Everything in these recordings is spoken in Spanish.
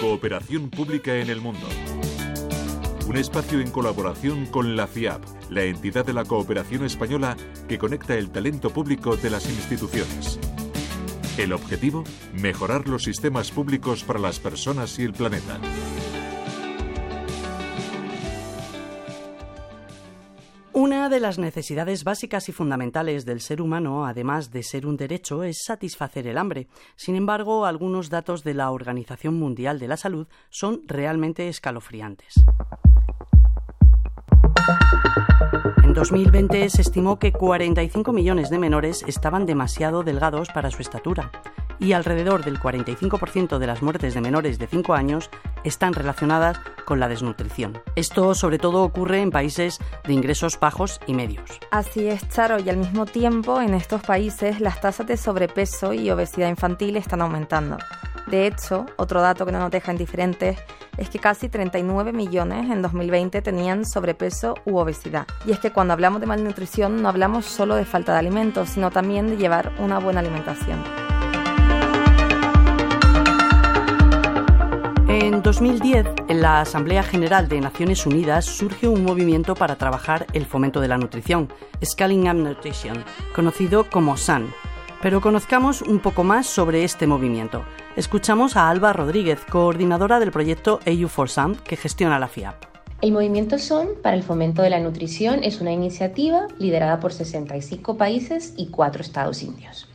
Cooperación pública en el mundo. Un espacio en colaboración con la FIAP, la entidad de la cooperación española que conecta el talento público de las instituciones. El objetivo, mejorar los sistemas públicos para las personas y el planeta. Una de las necesidades básicas y fundamentales del ser humano, además de ser un derecho, es satisfacer el hambre. Sin embargo, algunos datos de la Organización Mundial de la Salud son realmente escalofriantes. En 2020 se estimó que 45 millones de menores estaban demasiado delgados para su estatura y alrededor del 45% de las muertes de menores de 5 años están relacionadas con la desnutrición. Esto sobre todo ocurre en países de ingresos bajos y medios. Así es, Charo, y al mismo tiempo en estos países las tasas de sobrepeso y obesidad infantil están aumentando. De hecho, otro dato que no nos deja indiferentes es que casi 39 millones en 2020 tenían sobrepeso u obesidad. Y es que cuando hablamos de malnutrición no hablamos solo de falta de alimentos, sino también de llevar una buena alimentación. 2010, en la Asamblea General de Naciones Unidas surgió un movimiento para trabajar el fomento de la nutrición, Scaling Up Nutrition, conocido como SAN. Pero conozcamos un poco más sobre este movimiento. Escuchamos a Alba Rodríguez, coordinadora del proyecto EU for SAN, que gestiona la FIAP. El movimiento SON para el fomento de la nutrición es una iniciativa liderada por 65 países y 4 estados indios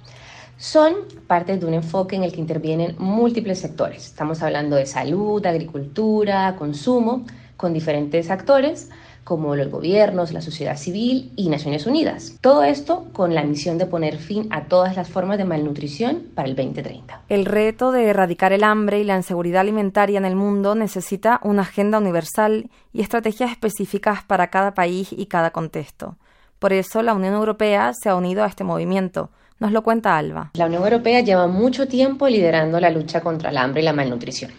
son parte de un enfoque en el que intervienen múltiples sectores. Estamos hablando de salud, agricultura, consumo, con diferentes actores como los gobiernos, la sociedad civil y Naciones Unidas. Todo esto con la misión de poner fin a todas las formas de malnutrición para el 2030. El reto de erradicar el hambre y la inseguridad alimentaria en el mundo necesita una agenda universal y estrategias específicas para cada país y cada contexto. Por eso la Unión Europea se ha unido a este movimiento nos lo cuenta Alba. La Unión Europea lleva mucho tiempo liderando la lucha contra el hambre y la malnutrición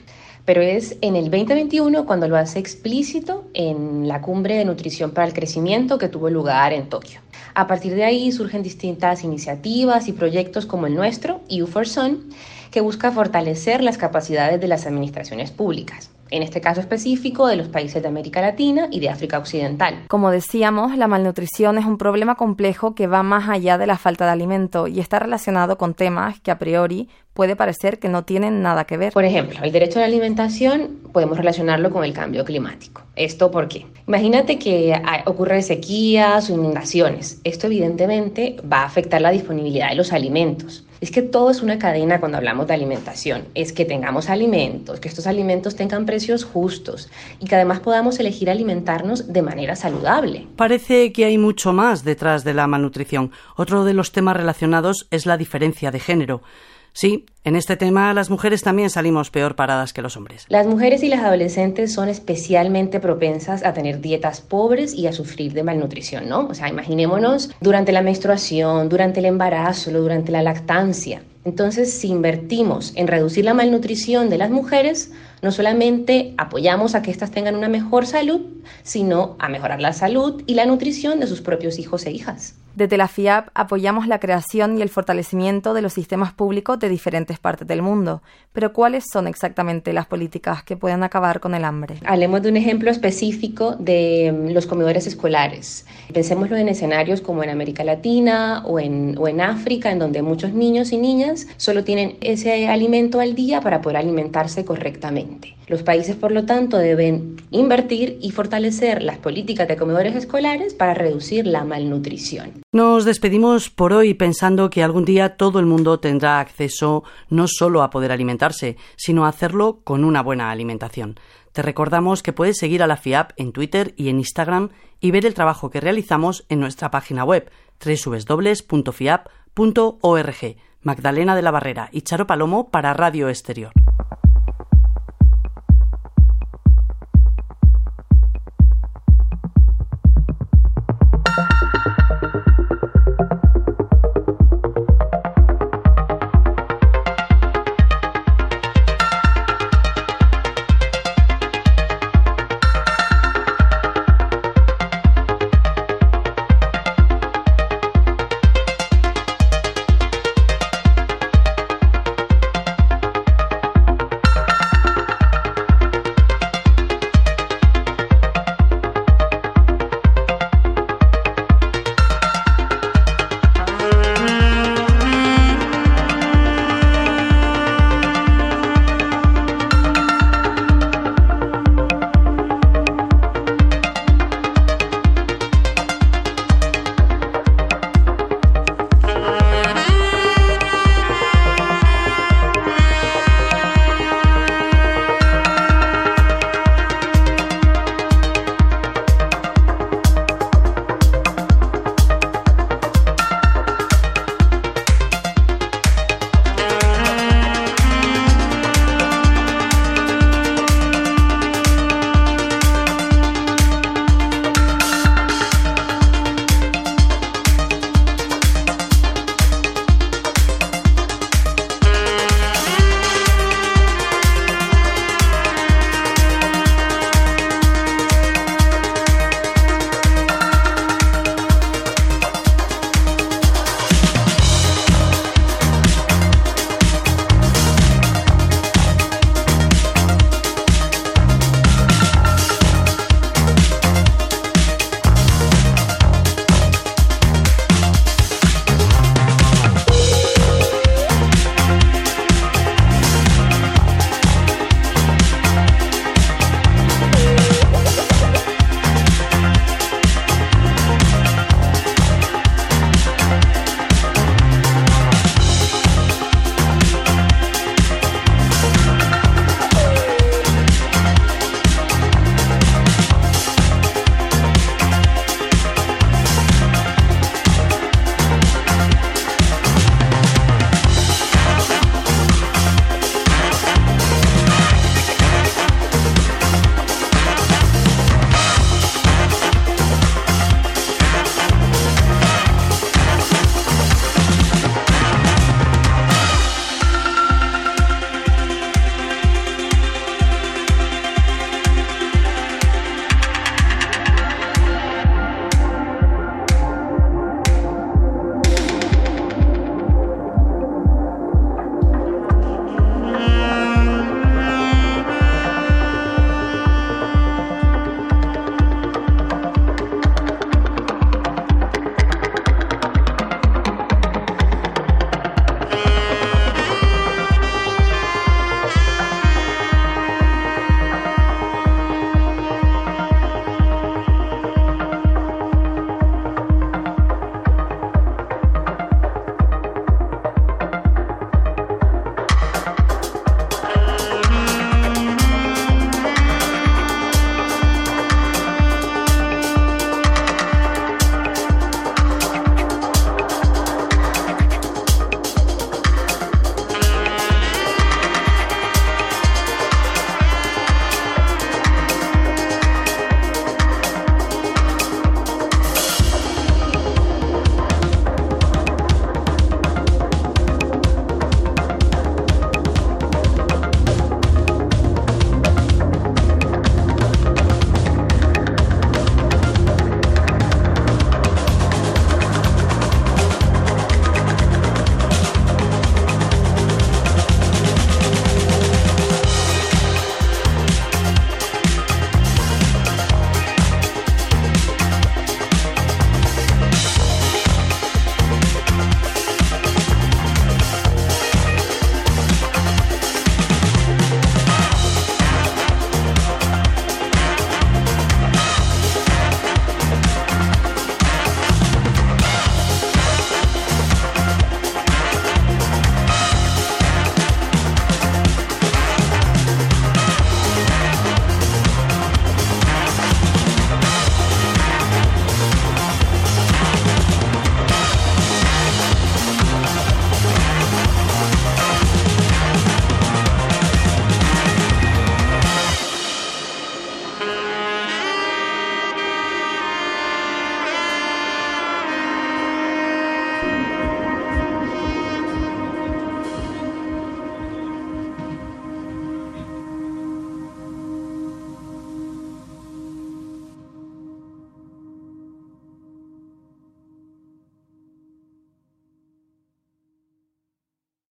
pero es en el 2021 cuando lo hace explícito en la cumbre de nutrición para el crecimiento que tuvo lugar en Tokio. A partir de ahí surgen distintas iniciativas y proyectos como el nuestro, EU for Sun, que busca fortalecer las capacidades de las administraciones públicas en este caso específico de los países de América Latina y de África Occidental. Como decíamos, la malnutrición es un problema complejo que va más allá de la falta de alimento y está relacionado con temas que a priori puede parecer que no tienen nada que ver. Por ejemplo, el derecho a la alimentación podemos relacionarlo con el cambio climático. ¿Esto por qué? Imagínate que ocurre sequías o inundaciones. Esto evidentemente va a afectar la disponibilidad de los alimentos. Es que todo es una cadena cuando hablamos de alimentación. Es que tengamos alimentos, que estos alimentos tengan precios justos y que además podamos elegir alimentarnos de manera saludable. Parece que hay mucho más detrás de la malnutrición. Otro de los temas relacionados es la diferencia de género. Sí, en este tema las mujeres también salimos peor paradas que los hombres. Las mujeres y las adolescentes son especialmente propensas a tener dietas pobres y a sufrir de malnutrición, ¿no? O sea, imaginémonos durante la menstruación, durante el embarazo, durante la lactancia. Entonces, si invertimos en reducir la malnutrición de las mujeres, no solamente apoyamos a que éstas tengan una mejor salud, sino a mejorar la salud y la nutrición de sus propios hijos e hijas. Desde la FIAP apoyamos la creación y el fortalecimiento de los sistemas públicos de diferentes partes del mundo. Pero ¿cuáles son exactamente las políticas que pueden acabar con el hambre? Hablemos de un ejemplo específico de mm, los comedores escolares. Pensémoslo en escenarios como en América Latina o en, o en África, en donde muchos niños y niñas solo tienen ese alimento al día para poder alimentarse correctamente. Los países, por lo tanto, deben invertir y fortalecer las políticas de comedores escolares para reducir la malnutrición. Nos despedimos por hoy pensando que algún día todo el mundo tendrá acceso no solo a poder alimentarse, sino a hacerlo con una buena alimentación. Te recordamos que puedes seguir a la FIAP en Twitter y en Instagram y ver el trabajo que realizamos en nuestra página web www.fiap.org. Magdalena de la Barrera y Charo Palomo para Radio Exterior.